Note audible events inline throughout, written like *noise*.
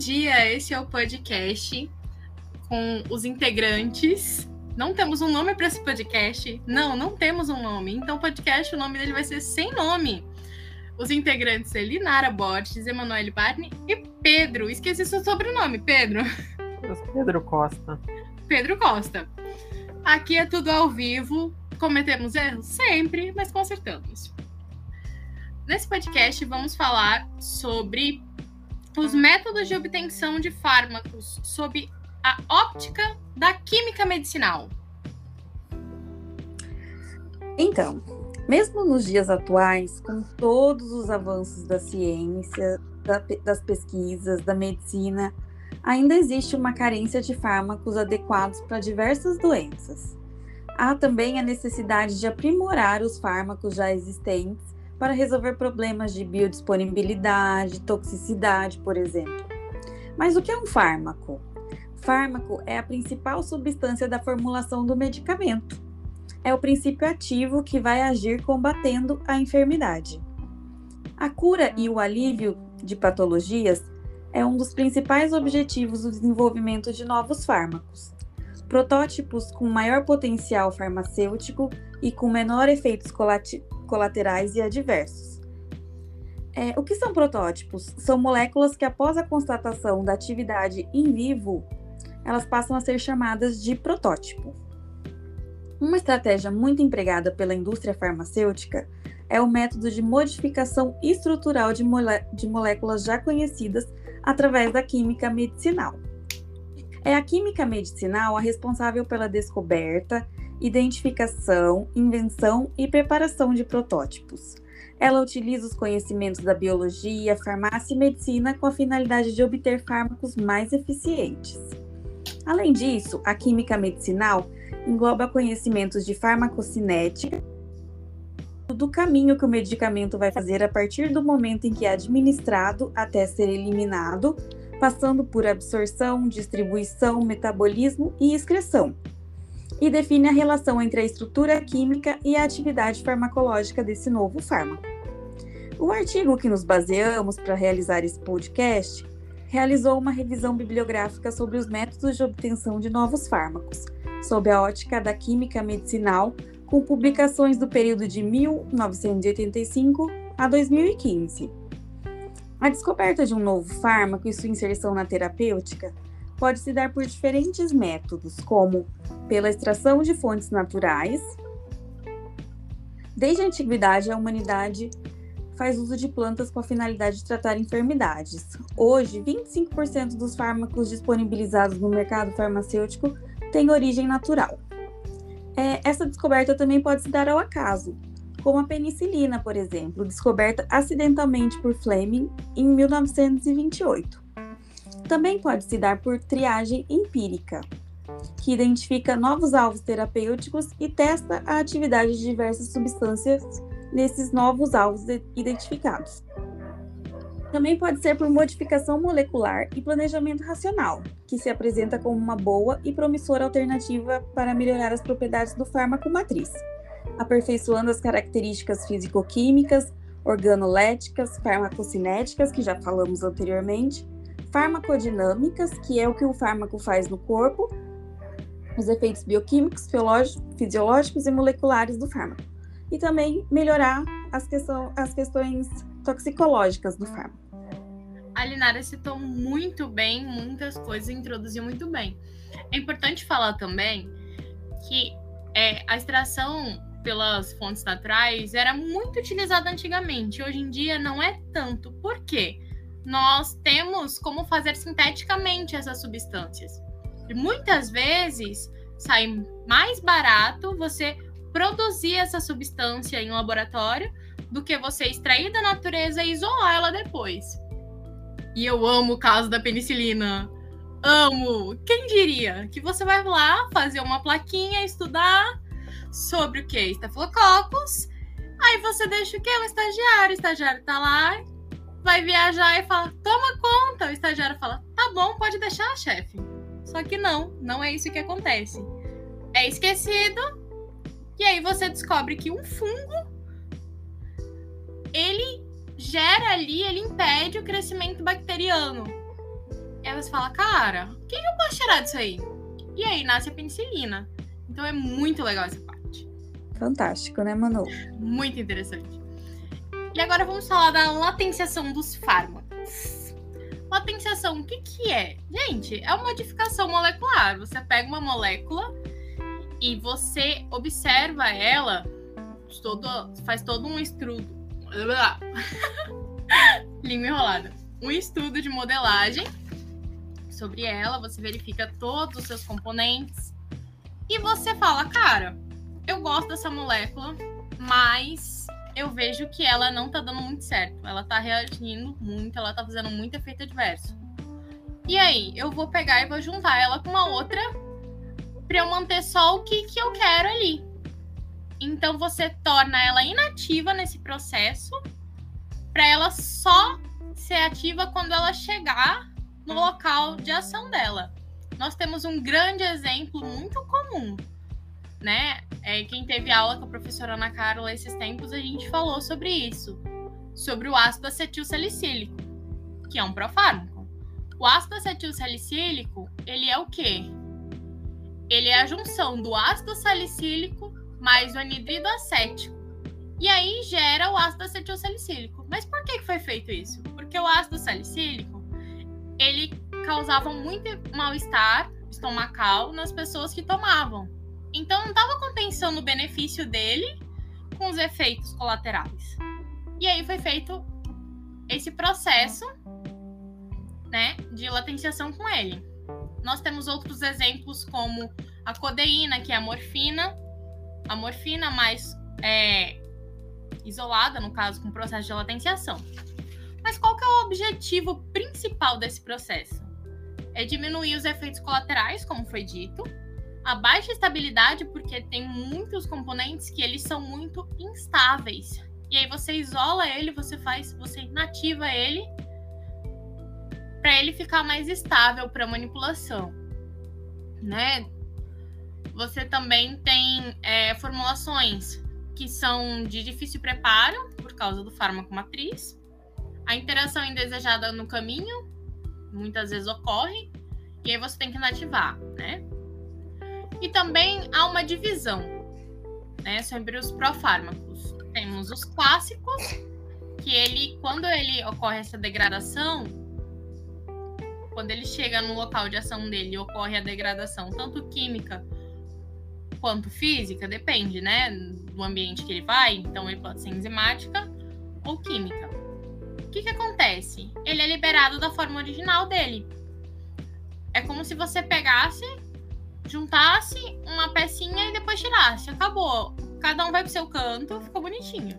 dia, esse é o podcast com os integrantes. Não temos um nome para esse podcast. Não, não temos um nome. Então, o podcast, o nome dele vai ser sem nome. Os integrantes é Linara Borges, Emanuele Barney e Pedro. Esqueci seu sobrenome, Pedro. Pedro Costa. Pedro Costa. Aqui é tudo ao vivo. Cometemos erros? Sempre, mas consertamos. Nesse podcast, vamos falar sobre os métodos de obtenção de fármacos sob a óptica da química medicinal. Então, mesmo nos dias atuais, com todos os avanços da ciência, da, das pesquisas, da medicina, ainda existe uma carência de fármacos adequados para diversas doenças. Há também a necessidade de aprimorar os fármacos já existentes para resolver problemas de biodisponibilidade, toxicidade, por exemplo. Mas o que é um fármaco? Fármaco é a principal substância da formulação do medicamento. É o princípio ativo que vai agir combatendo a enfermidade. A cura e o alívio de patologias é um dos principais objetivos do desenvolvimento de novos fármacos. Protótipos com maior potencial farmacêutico e com menor efeitos colaterais e adversos. É, o que são protótipos? São moléculas que, após a constatação da atividade em vivo, elas passam a ser chamadas de protótipo. Uma estratégia muito empregada pela indústria farmacêutica é o método de modificação estrutural de, mole de moléculas já conhecidas através da química medicinal. É a química medicinal a responsável pela descoberta, identificação, invenção e preparação de protótipos. Ela utiliza os conhecimentos da biologia, farmácia e medicina com a finalidade de obter fármacos mais eficientes. Além disso, a química medicinal engloba conhecimentos de farmacocinética, do caminho que o medicamento vai fazer a partir do momento em que é administrado até ser eliminado, passando por absorção, distribuição, metabolismo e excreção, e define a relação entre a estrutura química e a atividade farmacológica desse novo fármaco. O artigo que nos baseamos para realizar esse podcast realizou uma revisão bibliográfica sobre os métodos de obtenção de novos fármacos, sob a ótica da química medicinal, com publicações do período de 1985 a 2015. A descoberta de um novo fármaco e sua inserção na terapêutica pode se dar por diferentes métodos, como pela extração de fontes naturais. Desde a antiguidade, a humanidade faz uso de plantas com a finalidade de tratar enfermidades. Hoje, 25% dos fármacos disponibilizados no mercado farmacêutico têm origem natural. É, essa descoberta também pode se dar ao acaso, como a penicilina, por exemplo, descoberta acidentalmente por Fleming em 1928. Também pode se dar por triagem empírica, que identifica novos alvos terapêuticos e testa a atividade de diversas substâncias nesses novos alvos identificados. Também pode ser por modificação molecular e planejamento racional, que se apresenta como uma boa e promissora alternativa para melhorar as propriedades do fármaco matriz, aperfeiçoando as características físico-químicas, organoléticas, farmacocinéticas, que já falamos anteriormente, farmacodinâmicas, que é o que o fármaco faz no corpo, os efeitos bioquímicos, fisiológicos e moleculares do fármaco. E também melhorar as, questão, as questões toxicológicas do fármaco. A Linara citou muito bem muitas coisas, introduziu muito bem. É importante falar também que é, a extração pelas fontes naturais era muito utilizada antigamente. Hoje em dia não é tanto. Por quê? Nós temos como fazer sinteticamente essas substâncias. E muitas vezes sai mais barato você produzir essa substância em laboratório do que você extrair da natureza e isolar ela depois. E eu amo o caso da penicilina. Amo! Quem diria que você vai lá fazer uma plaquinha, estudar sobre o que? Estafilococcus. Aí você deixa o que? O estagiário. O estagiário tá lá vai viajar e fala: toma conta. O estagiário fala: tá bom, pode deixar, chefe. Só que não, não é isso que acontece. É esquecido. E aí você descobre que um fungo ele gera ali, ele impede o crescimento bacteriano. aí você fala, cara, o que eu posso tirar disso aí? E aí nasce a penicilina. Então é muito legal essa parte. Fantástico, né, Manu? Muito interessante. E agora vamos falar da latenciação dos fármacos. Latenciação, o que, que é? Gente, é uma modificação molecular. Você pega uma molécula e você observa ela, todo, faz todo um estudo. *laughs* Língua enrolada. Um estudo de modelagem sobre ela, você verifica todos os seus componentes e você fala, cara, eu gosto dessa molécula, mas eu vejo que ela não tá dando muito certo. Ela tá reagindo muito, ela tá fazendo muito efeito adverso. E aí, eu vou pegar e vou juntar ela com uma outra para eu manter só o que, que eu quero ali. Então você torna ela inativa nesse processo para ela só ser ativa quando ela chegar no local de ação dela. Nós temos um grande exemplo muito comum, né? É, quem teve aula com a professora Ana Carla esses tempos, a gente falou sobre isso, sobre o ácido acetil salicílico, que é um profármaco. O ácido acetil salicílico, ele é o quê? Ele é a junção do ácido salicílico mais o anidrido acético. E aí gera o ácido acetil salicílico. Mas por que foi feito isso? Porque o ácido salicílico, ele causava muito mal-estar estomacal nas pessoas que tomavam. Então não estava compensando o benefício dele com os efeitos colaterais. E aí foi feito esse processo, né, de latenciação com ele. Nós temos outros exemplos como a codeína, que é a morfina, a morfina mais é, isolada, no caso, com processo de latenciação. Mas qual que é o objetivo principal desse processo? É diminuir os efeitos colaterais, como foi dito, a baixa estabilidade, porque tem muitos componentes que eles são muito instáveis. E aí você isola ele, você faz, você inativa ele para ele ficar mais estável para manipulação, né? Você também tem é, formulações que são de difícil preparo por causa do fármaco matriz. A interação indesejada no caminho muitas vezes ocorre e aí você tem que inativar, né? E também há uma divisão, né, sobre os profármacos. Temos os clássicos, que ele, quando ele ocorre essa degradação, quando ele chega no local de ação dele, ocorre a degradação tanto química quanto física, depende, né, do ambiente que ele vai. Então, ele pode ser enzimática ou química. O que, que acontece? Ele é liberado da forma original dele. É como se você pegasse, juntasse uma pecinha e depois tirasse. Acabou. Cada um vai pro seu canto, ficou bonitinho.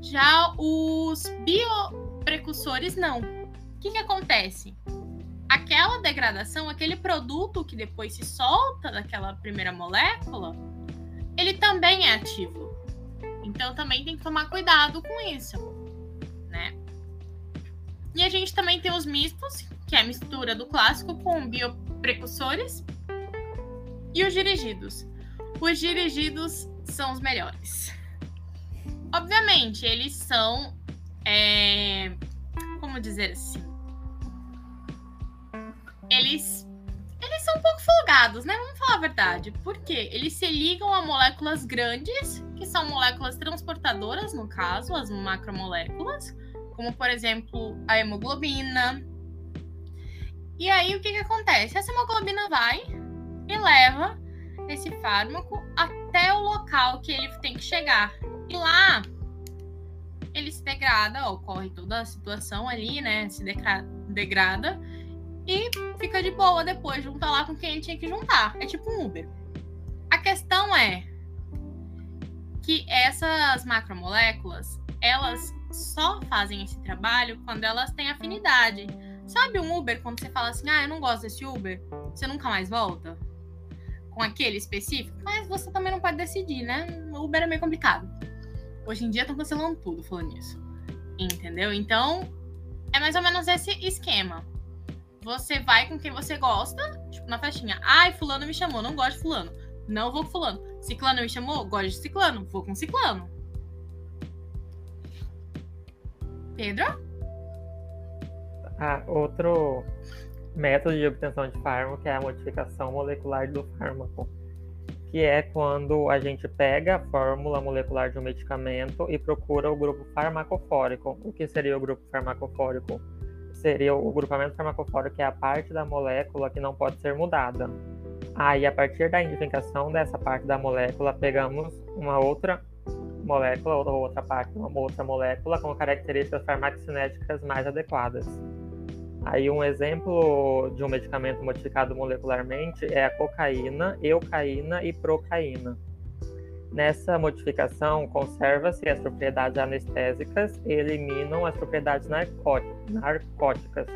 Já os bioprecursores, não. O que, que acontece? aquela degradação, aquele produto que depois se solta daquela primeira molécula, ele também é ativo. Então também tem que tomar cuidado com isso, né? E a gente também tem os mistos, que é a mistura do clássico com bioprecursores, e os dirigidos. Os dirigidos são os melhores. Obviamente, eles são. É, como dizer assim? eles eles são um pouco folgados, né? Vamos falar a verdade. Por quê? Eles se ligam a moléculas grandes, que são moléculas transportadoras, no caso, as macromoléculas, como por exemplo a hemoglobina. E aí o que, que acontece? Essa hemoglobina vai e leva esse fármaco até o local que ele tem que chegar. E lá ele se degrada, ocorre toda a situação ali, né? Se degrada e fica de boa depois, junta lá com quem tinha que juntar. É tipo um Uber. A questão é que essas macromoléculas, elas só fazem esse trabalho quando elas têm afinidade. Sabe um Uber, quando você fala assim, ah, eu não gosto desse Uber, você nunca mais volta? Com aquele específico? Mas você também não pode decidir, né? O Uber é meio complicado. Hoje em dia estão cancelando tudo falando nisso. Entendeu? Então, é mais ou menos esse esquema você vai com quem você gosta, tipo, na festinha. Ai, fulano me chamou, não gosto de fulano. Não vou com fulano. Ciclano me chamou, gosto de ciclano, vou com ciclano. Pedro? Ah, outro método de obtenção de fármaco, que é a modificação molecular do fármaco, que é quando a gente pega a fórmula molecular de um medicamento e procura o grupo farmacofórico. O que seria o grupo farmacofórico? Seria o grupamento farmacofórico, que é a parte da molécula que não pode ser mudada. Aí, a partir da identificação dessa parte da molécula, pegamos uma outra molécula ou outra parte, uma outra molécula com características farmacocinéticas mais adequadas. Aí um exemplo de um medicamento modificado molecularmente é a cocaína, eucaína e procaína. Nessa modificação, conserva-se as propriedades anestésicas e eliminam as propriedades narcóticas.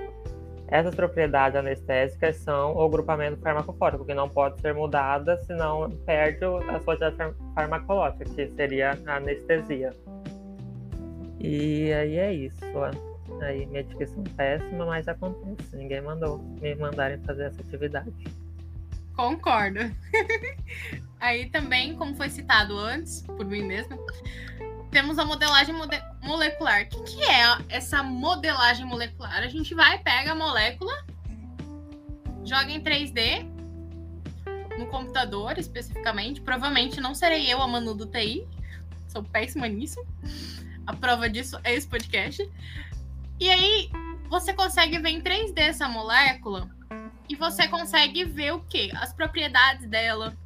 Essas propriedades anestésicas são o grupamento farmacofórico, que não pode ser mudada, senão perde a sua atividade farmacológica, que seria a anestesia. E aí é isso. Aí minha dicção péssima, mas acontece. Ninguém mandou me mandarem fazer essa atividade. Concordo. *laughs* Aí também, como foi citado antes, por mim mesma, temos a modelagem mode molecular. O que, que, é essa modelagem molecular? A gente vai, pega a molécula, joga em 3D no computador especificamente. Provavelmente não serei eu a Manu do TI. Sou péssima nisso. A prova disso é esse podcast. E aí você consegue ver em 3D essa molécula e você consegue ver o quê? As propriedades dela,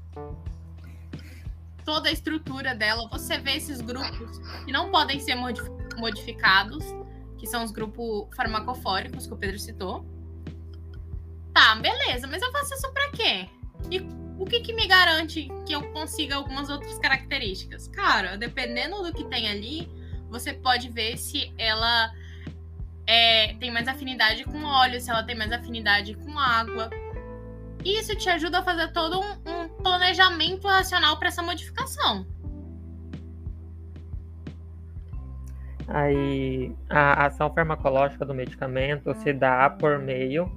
toda a estrutura dela. Você vê esses grupos que não podem ser modificados, que são os grupos farmacofóricos que o Pedro citou. Tá, beleza, mas eu faço isso para quê? E o que, que me garante que eu consiga algumas outras características? Cara, dependendo do que tem ali, você pode ver se ela é, tem mais afinidade com óleo, se ela tem mais afinidade com água. Isso te ajuda a fazer todo um, um planejamento racional para essa modificação. Aí, a ação farmacológica do medicamento se dá por meio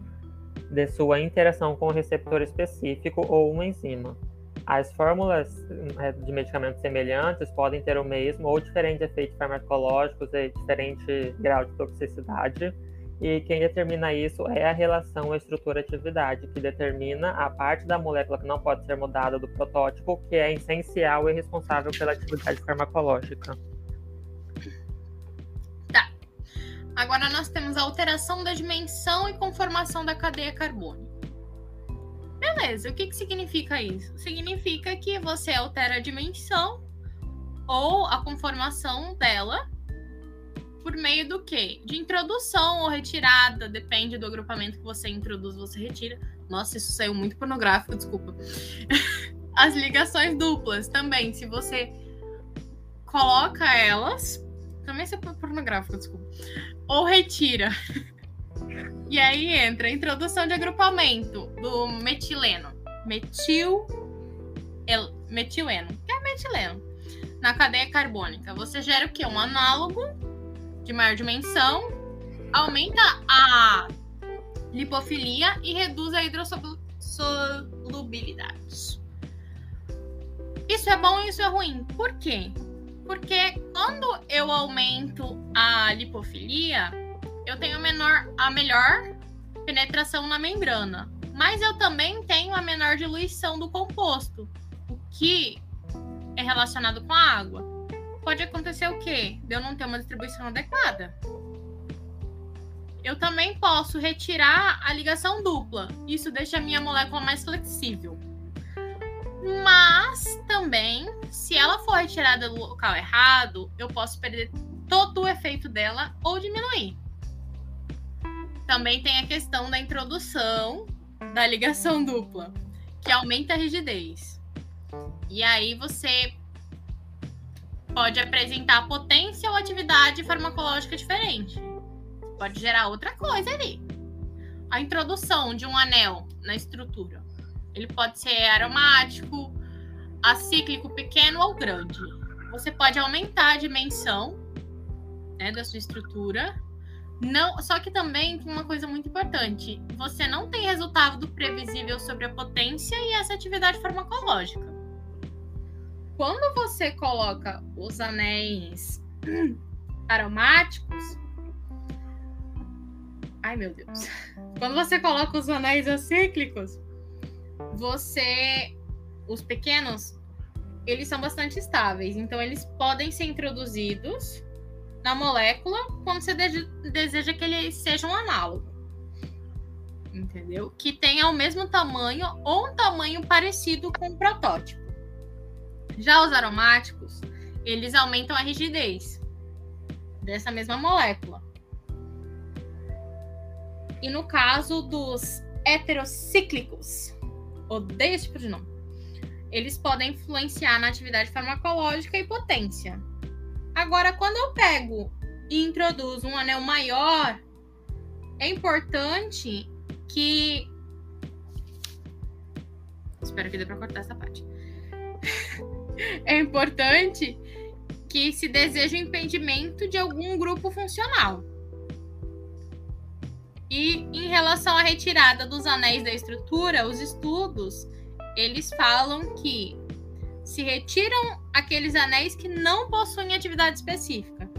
de sua interação com o receptor específico ou uma enzima. As fórmulas é, de medicamentos semelhantes podem ter o mesmo ou diferente efeito farmacológicos e diferente grau de toxicidade, e quem determina isso é a relação estrutura-atividade, que determina a parte da molécula que não pode ser mudada do protótipo, que é essencial e responsável pela atividade farmacológica. Tá. Agora nós temos a alteração da dimensão e conformação da cadeia carbônica. Beleza, o que, que significa isso? Significa que você altera a dimensão ou a conformação dela por meio do quê? De introdução ou retirada, depende do agrupamento que você introduz, você retira. Nossa, isso saiu muito pornográfico, desculpa. *laughs* As ligações duplas também, se você coloca elas, também isso é pornográfico, desculpa. Ou retira *laughs* e aí entra a introdução de agrupamento do metileno. Metil. El, metileno. Que é metileno. Na cadeia carbônica. Você gera o quê? Um análogo de maior dimensão. Aumenta a lipofilia e reduz a hidrossolubilidade. Isso é bom e isso é ruim. Por quê? Porque quando eu aumento a lipofilia, eu tenho menor, a melhor penetração na membrana, mas eu também tenho a menor diluição do composto, o que é relacionado com a água. Pode acontecer o quê? De eu não ter uma distribuição adequada. Eu também posso retirar a ligação dupla. Isso deixa a minha molécula mais flexível. Mas também, se ela for retirada do local errado, eu posso perder todo o efeito dela ou diminuir. Também tem a questão da introdução da ligação dupla, que aumenta a rigidez. E aí você pode apresentar potência ou atividade farmacológica diferente. Pode gerar outra coisa ali. A introdução de um anel na estrutura. Ele pode ser aromático, acíclico pequeno ou grande. Você pode aumentar a dimensão né, da sua estrutura não, só que também tem uma coisa muito importante. Você não tem resultado previsível sobre a potência e essa atividade farmacológica. Quando você coloca os anéis *clears throat* aromáticos, Ai, meu Deus. *laughs* Quando você coloca os anéis acíclicos, você. Os pequenos, eles são bastante estáveis. Então, eles podem ser introduzidos na molécula quando você deseja que eles sejam análogo. Entendeu? Que tenha o mesmo tamanho ou um tamanho parecido com o protótipo. Já os aromáticos, eles aumentam a rigidez dessa mesma molécula. E no caso dos heterocíclicos, odeio esse tipo de nome, eles podem influenciar na atividade farmacológica e potência. Agora, quando eu pego e introduzo um anel maior, é importante que. Espero que dê para cortar essa parte. *laughs* é importante que se deseje o impedimento de algum grupo funcional. E em relação à retirada dos anéis da estrutura, os estudos eles falam que se retiram aqueles anéis que não possuem atividade específica.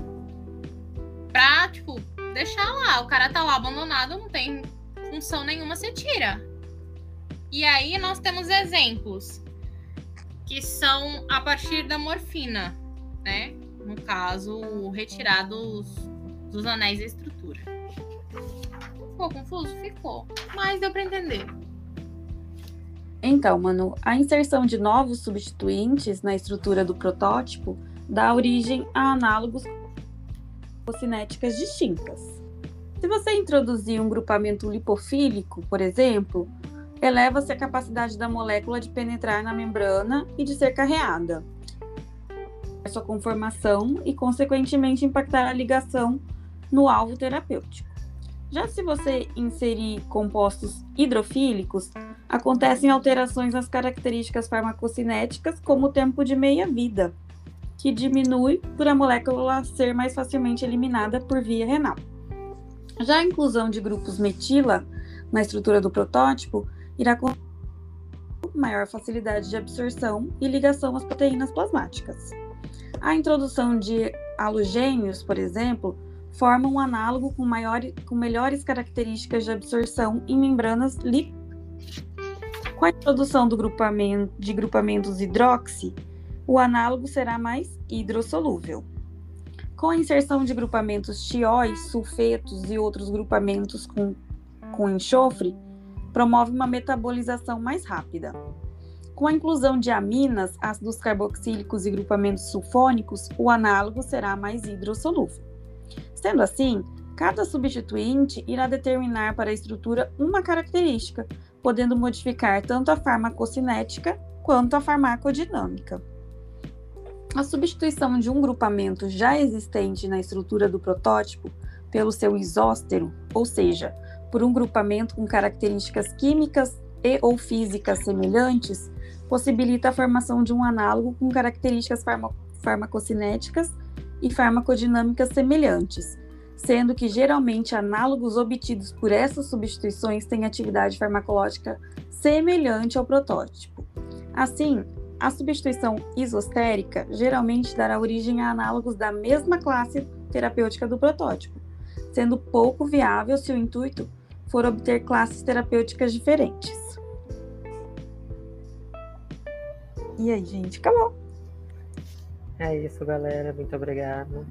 Pra, tipo, deixar lá. O cara tá lá abandonado, não tem função nenhuma, você tira. E aí nós temos exemplos que são a partir da morfina, né? No caso, retirados dos anéis da estrutura. Ficou confuso? Ficou. Mas deu para entender. Então, Manu, a inserção de novos substituintes na estrutura do protótipo dá origem a análogos cinéticas distintas. Se você introduzir um grupamento lipofílico, por exemplo, eleva-se a capacidade da molécula de penetrar na membrana e de ser carreada, sua conformação e, consequentemente, impactar a ligação no alvo terapêutico. Já se você inserir compostos hidrofílicos, acontecem alterações nas características farmacocinéticas, como o tempo de meia-vida, que diminui por a molécula ser mais facilmente eliminada por via renal. Já a inclusão de grupos metila na estrutura do protótipo irá com maior facilidade de absorção e ligação às proteínas plasmáticas. A introdução de halogênios, por exemplo, forma um análogo com, maior, com melhores características de absorção em membranas líquidas. Com a introdução do grupamento, de grupamentos hidroxi, o análogo será mais hidrossolúvel. Com a inserção de grupamentos tióis, sulfetos e outros grupamentos com, com enxofre, promove uma metabolização mais rápida. Com a inclusão de aminas, ácidos carboxílicos e grupamentos sulfônicos, o análogo será mais hidrossolúvel. Sendo assim, cada substituinte irá determinar para a estrutura uma característica, podendo modificar tanto a farmacocinética quanto a farmacodinâmica. A substituição de um grupamento já existente na estrutura do protótipo pelo seu isóstero, ou seja, por um grupamento com características químicas e ou físicas semelhantes, possibilita a formação de um análogo com características farmacocinéticas e farmacodinâmicas semelhantes, sendo que geralmente análogos obtidos por essas substituições têm atividade farmacológica semelhante ao protótipo. Assim, a substituição isostérica geralmente dará origem a análogos da mesma classe terapêutica do protótipo, sendo pouco viável se o intuito for obter classes terapêuticas diferentes. E aí, gente, acabou. É isso, galera. Muito obrigado.